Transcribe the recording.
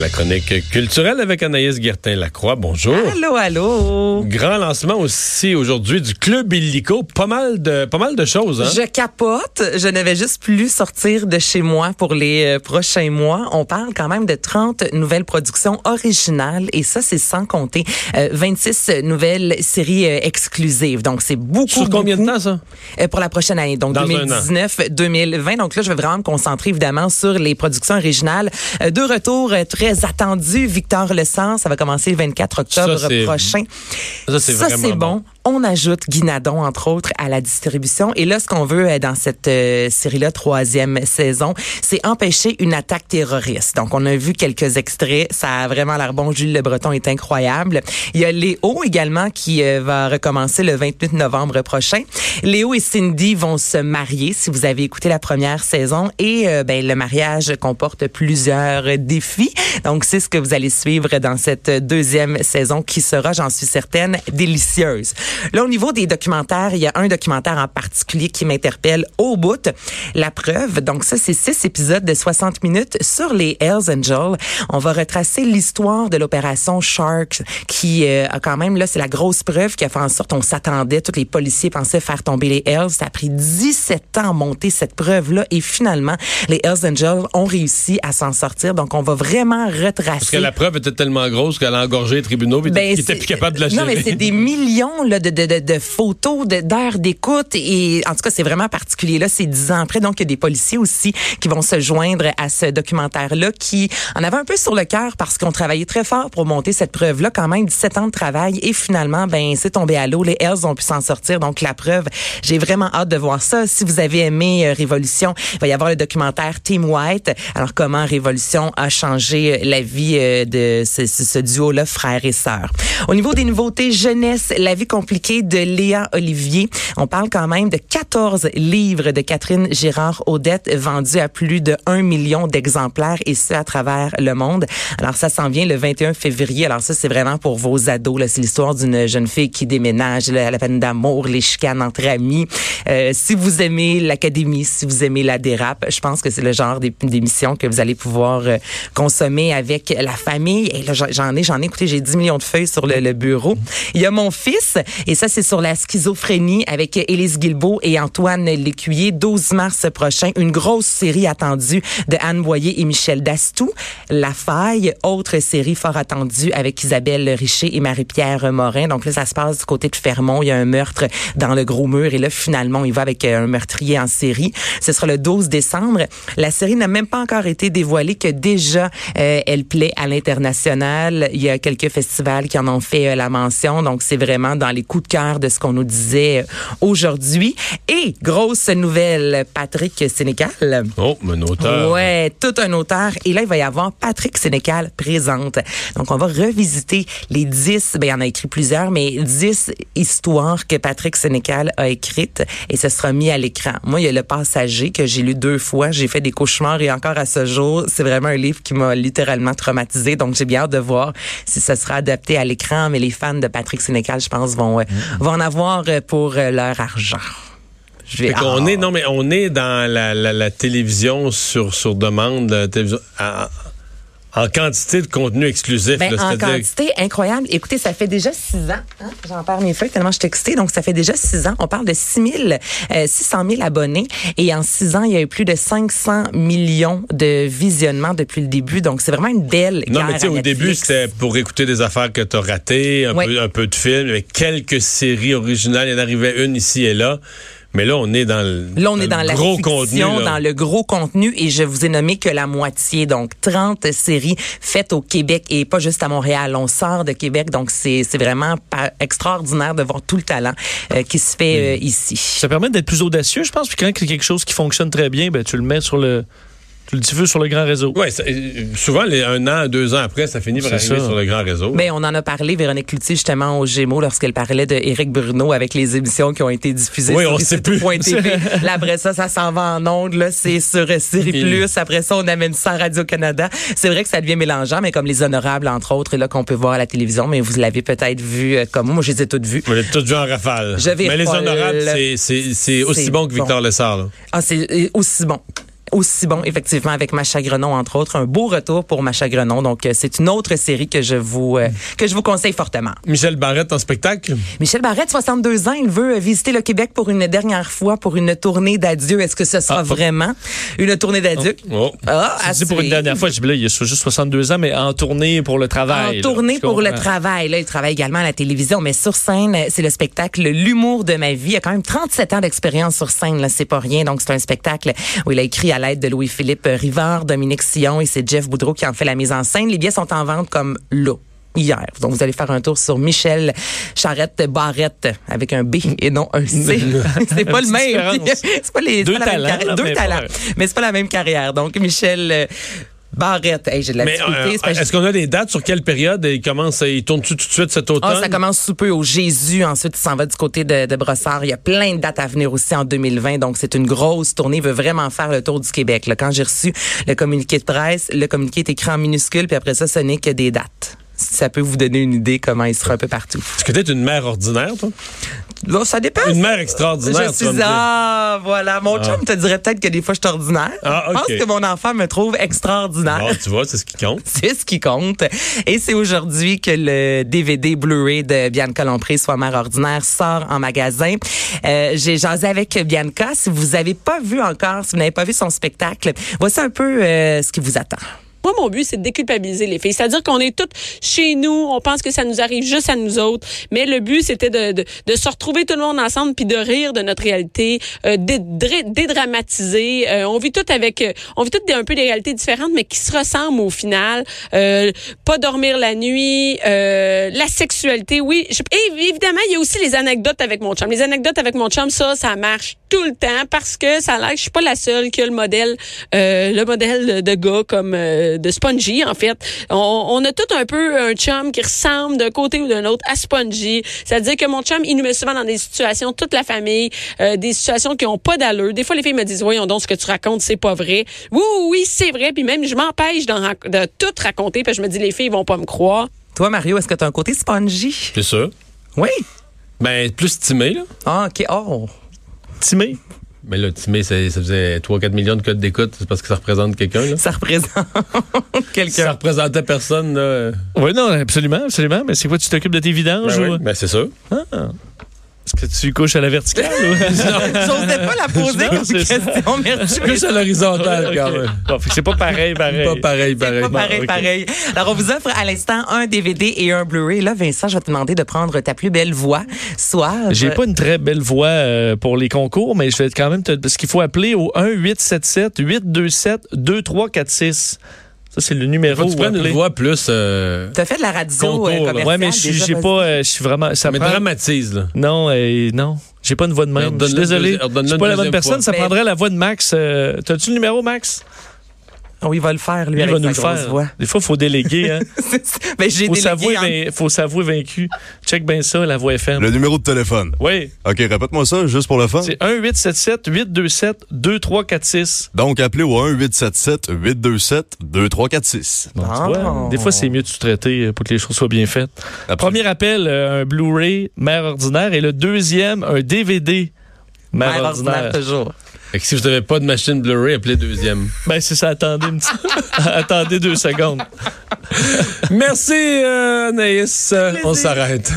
La chronique culturelle avec Anaïs Guertin-Lacroix. Bonjour. Allô, allô. Grand lancement aussi aujourd'hui du Club Illico. Pas mal de, pas mal de choses, hein? Je capote. Je ne vais juste plus sortir de chez moi pour les euh, prochains mois. On parle quand même de 30 nouvelles productions originales et ça, c'est sans compter euh, 26 nouvelles séries euh, exclusives. Donc, c'est beaucoup. Sur combien beaucoup, de temps, ça? euh, pour la prochaine année. Donc, Dans un an. 2019-2020. Donc là, je vais vraiment me concentrer évidemment sur les productions originales. Euh, de retour euh, très attendu, Victor Le Sens. Ça va commencer le 24 octobre Ça, prochain. Ça, c'est c'est bon. On ajoute Guinadon, entre autres, à la distribution. Et là, ce qu'on veut euh, dans cette euh, série-là, troisième saison, c'est empêcher une attaque terroriste. Donc, on a vu quelques extraits. Ça a vraiment l'air bon. Jules Le Breton est incroyable. Il y a Léo également qui euh, va recommencer le 28 novembre prochain. Léo et Cindy vont se marier, si vous avez écouté la première saison. Et ben, le mariage comporte plusieurs défis. Donc, c'est ce que vous allez suivre dans cette deuxième saison qui sera, j'en suis certaine, délicieuse. Là, au niveau des documentaires, il y a un documentaire en particulier qui m'interpelle au bout. La preuve. Donc, ça, c'est six épisodes de 60 minutes sur les Hells Angels. On va retracer l'histoire de l'opération Sharks qui euh, a quand même, là, c'est la grosse preuve qui a fait en sorte on s'attendait, tous les policiers pensaient faire tomber les Hells. Ça a pris 17 ans à monter cette preuve-là et finalement, les Hells Angels ont réussi à s'en sortir. Donc, on va vraiment retracer. Parce que la preuve était tellement grosse qu'elle a engorgé les tribunaux et Ben, qui était c'est- plus capable de la Non, gérer. mais c'est des millions là, de, de, de, de photos, d'heures d'écoute. Et en tout cas, c'est vraiment particulier. Là, c'est dix ans après. Donc, il y a des policiers aussi qui vont se joindre à ce documentaire-là qui en avait un peu sur le cœur parce qu'on travaillait très fort pour monter cette preuve-là. Quand même, 17 ans de travail. Et finalement, ben, c'est tombé à l'eau. Les Hells ont pu s'en sortir. Donc, la preuve, j'ai vraiment hâte de voir ça. Si vous avez aimé euh, Révolution, il va y avoir le documentaire Team White. Alors, comment Révolution a changé euh, la vie euh, de ce, ce- duo-là, frères et sœurs. Au niveau des nouveautés jeunesse, La vie de Léa Olivier. On parle quand même de 14 livres de Catherine Girard-Audette vendus à plus de 1 million d'exemplaires et ce à travers le monde. Alors ça s'en vient le 21 février. Alors ça c'est vraiment pour vos ados. C'est l'histoire d'une jeune fille qui déménage, là, la peine d'amour, les chicanes entre amis. Euh, si vous aimez l'académie, si vous aimez la dérape, je pense que c'est le genre d'é- d'émission que vous allez pouvoir euh, consommer avec la famille. J'en- ai, j'en ai écouté, j'ai 10 millions de feuilles sur le bureau. Il y a mon fils, et ça, c'est sur la schizophrénie avec Élise Guilbeault et Antoine Lécuyer, 12 mars prochain. Une grosse série attendue de Anne Boyer et Michel Dastou. La Faille, autre série fort attendue avec Isabelle Richer et Marie-Pierre Morin. Donc là, ça se passe du côté de Fermont. Il y a un meurtre dans le gros mur. Et là, finalement, il va avec euh, un meurtrier en série. Ce sera le 12 décembre. La série n'a même pas encore été dévoilée que déjà, euh, elle plaît à l'international. Il y a quelques festivals qui en ont fait euh, la mention. Donc, c'est vraiment dans les coups de cœur de ce qu'on nous disait euh, aujourd'hui. Et, grosse nouvelle, Patrick Sénécal. Oh, un auteur. Ouais, tout un auteur. Et là, il va y avoir Patrick Sénécal présente. Donc, on va revisiter les 10, ben, il en a écrit plusieurs, mais 10 histoires que Patrick Sénécal a écrites et ce sera mis à l'écran. Moi, il y a Le Passager que j'ai lu deux fois. J'ai fait des cauchemars et encore à ce jour, c'est vraiment un livre qui m'a littéralement traumatisé. Donc, j'ai bien hâte de voir si ce sera adapté à l'écran. Mais les fans de Patrick Sénécal, je pense, vont, euh, vont en avoir euh, pour euh, leur argent. Fait Ah. est, non, mais on est dans la, la- la télévision sur, sur demande, la télévision, en, en quantité de contenu exclusif. Ben, là, en quantité incroyable. Écoutez, ça fait déjà six ans. Hein? J'en perds mes feuilles tellement je suis excitée. Donc, ça fait déjà six ans. On parle de 6 000, euh, 600 000 abonnés. Et en six ans, il y a eu plus de 500 millions de visionnements depuis le début. Donc, c'est vraiment une belle Non, guerre mais tu sais, au début, c'était pour écouter des affaires que tu as ratées, un, Ouais. peu, un peu de films, avec quelques séries originales. Il y en arrivait une ici et là. Mais là, on est dans le, Là, on est dans le la gros fiction, contenu. là. dans le gros contenu, et je vous ai nommé que la moitié, donc 30 séries faites au Québec et pas juste à Montréal. On sort de Québec, donc c'est c'est vraiment pas extraordinaire de voir tout le talent euh, qui se fait euh, ici. Ça permet d'être plus audacieux, je pense. Puis quand il y a quelque chose qui fonctionne très bien, ben, tu le mets sur le. Tu le diffuses sur le grand réseau. Ouais, ça- euh, souvent, les, un an, deux ans après, ça finit par arriver ça. sur le grand réseau. Ben, on en a parlé, Véronique Cloutier, justement, au Gémeaux, lorsqu'elle parlait de Éric Bruno avec les émissions qui ont été diffusées Oui, sur on sait plus. TV. Là, après ça, ça s'en va en ondes, là, c'est sur Série Plus. Après ça, on amène ça à Radio-Canada. C'est vrai que ça devient mélangeant, mais comme les honorables, entre autres, là, qu'on peut voir à la télévision, mais vous l'avez peut-être vu euh, comme moi. Moi, je les ai toutes vues. On l'a tout vu en rafale. Je vais Mais les honorables, c'est- aussi bon que Victor bon. Lessard. là. Ah, c'est euh, aussi bon. Aussi bon, effectivement, avec Macha Grenon, entre autres. Un beau retour pour Macha Grenon. Donc, euh, c'est une autre série que je vous, euh, que je vous conseille fortement. Michel Barrette en spectacle. Michel Barrette, 62 ans, il veut euh, visiter le Québec pour une dernière fois, pour une tournée d'adieu. Est-ce que ce sera Ah, pas- vraiment une tournée d'adieu? Oh. Ah, à dis pour une dernière fois, je dis, là, il a juste 62 ans, mais en tournée pour le travail. En tournée pour le travail. Là, il travaille également à la télévision, mais sur scène, c'est le spectacle L'humour de ma vie. Il a quand même 37 ans d'expérience sur scène, là, c'est pas rien. Donc, c'est un spectacle où il a écrit à l'aide de Louis-Philippe Rivard, Dominique Sillon et c'est Jeff Boudreau qui en fait la mise en scène. Les billets sont en vente comme là. Hier. Donc, vous allez faire un tour sur Michel Charrette Barrette avec un B et non un C. c'est pas le même. c'est pas les Deux pas talents, là, Deux mais talents. Mais c'est pas la même carrière. Donc, Michel euh, Barrette. Hey, j'ai de la Mais euh, que est-ce qu'on a des dates sur quelle période? Il commence, il tourne tout de suite cet automne? Ah, ça commence sous peu au Jésus. Ensuite, il s'en va du côté de, de Brossard. Il y a plein de dates à venir aussi en 2020. Donc, c'est une grosse tournée. Il veut vraiment faire le tour du Québec. Là, quand j'ai reçu le communiqué de presse, le communiqué est écrit en minuscule, puis après ça, ce n'est que des dates. Ça peut vous donner une idée comment il sera un peu partout. Est-ce que t'es une mère ordinaire, toi? Bon, ça dépend. Une mère extraordinaire, Je tu suis ah voilà mon chum te dirait peut-être que des fois je suis ordinaire. Ah, Je pense que mon enfant me trouve extraordinaire. Bon, tu vois, c'est ce qui compte. C'est ce qui compte. Et c'est aujourd'hui que le DVD Blu-ray de Bianca Lompré, soit mère ordinaire, sort en magasin. Euh, J'ai jasé avec Bianca. Si vous avez pas vu encore, si vous n'avez pas vu son spectacle, voici un peu euh, ce qui vous attend. Moi, mon but, c'est de déculpabiliser les filles. C'est-à-dire qu'on est toutes chez nous, on pense que ça nous arrive juste à nous autres, mais le but, c'était de, de, de se retrouver tout le monde ensemble puis de rire de notre réalité, euh, dédramatiser. Euh, on vit toutes avec, euh, on vit toutes un peu des réalités différentes, mais qui se ressemblent au final. Euh, pas dormir la nuit, euh, la sexualité, oui. Et évidemment, il y a aussi les anecdotes avec mon chum. Les anecdotes avec mon chum, ça, ça marche tout le temps parce que ça a l'air que je suis pas la seule qui a le modèle, euh, le modèle de gars comme euh, de Spongy en fait. On, on a tout un peu un chum qui ressemble d'un côté ou d'un autre à Spongy. C'est-à-dire que mon chum, il nous met souvent dans des situations, toute la famille, euh, des situations qui ont pas d'allure. Des fois, les filles me disent, voyons donc, ce que tu racontes, c'est pas vrai. Oui, oui, c'est vrai. Puis même, je m'empêche de tout raconter parce que je me dis, les filles ils vont pas me croire. Toi, Mario, est-ce que tu as un côté spongy? C'est sûr. Oui. Ben, plus timé, là. Ah, OK. Oh. Timé? Mais là, timé, ça, ça faisait 3-4 millions de codes d'écoute. C'est parce que ça représente quelqu'un, là. Ça représente Si ça quelqu'un. représentait personne, là. Oui, non, absolument, absolument. Mais c'est quoi, tu t'occupes de tes vidanges Ben, ou... oui, ben, c'est sûr. Est-ce que tu couches à la verticale ou... J'osais pas la poser Non, comme question. Merci. Plus à l'horizontale, quand même. Bon, c'est pas pareil, pareil. Pas pareil, pareil. Pas pareil, pareil. Alors, on vous offre à l'instant un DVD et un Blu-ray. Là, Vincent, je vais te demander de prendre ta plus belle voix. Soit. J'ai pas une très belle voix euh, pour les concours, mais je vais quand même te. Parce qu'il faut appeler au 1-877-827-2346. Ça, c'est le numéro Faut tu où prennes une voix plus. euh, T'as fait de la radio Concours, euh, commerciale. Ouais, mais je suis- pas. euh, Je suis vraiment. Ça mais prend- dramatise, là. Non, euh, non. J'ai pas une voix de même. Je suis désolé. Je suis pas la bonne personne. fois. Ça Mais- prendrait la voix de Max. Euh, T'as-tu le numéro, Max? Oui, il va le faire, lui, il avec va nous le faire. voix. Des fois, il faut déléguer. Hein. ben, j'ai faut s'avouer en- vin- faut s'avouer vaincu. Check bien ça, la voix FM. Le numéro de téléphone. Oui, OK, répète-moi ça, juste pour le fun. c'est 1-877-827-2346. Donc, appelez au 1-877-827-2346. Bon, Ah. des fois, c'est mieux de sous-traiter pour que les choses soient bien faites. Absolument. Premier appel, euh, un Blu-ray Mère ordinaire. Et le deuxième, un DVD Mère, Mère ordinaire. ordinaire, toujours. Fait que si vous n'avez pas de machine Blu-ray, appelez deuxième. Ben, c'est ça. Attendez, une petite- attendez deux secondes. Merci, euh, Anaïs. On s'arrête.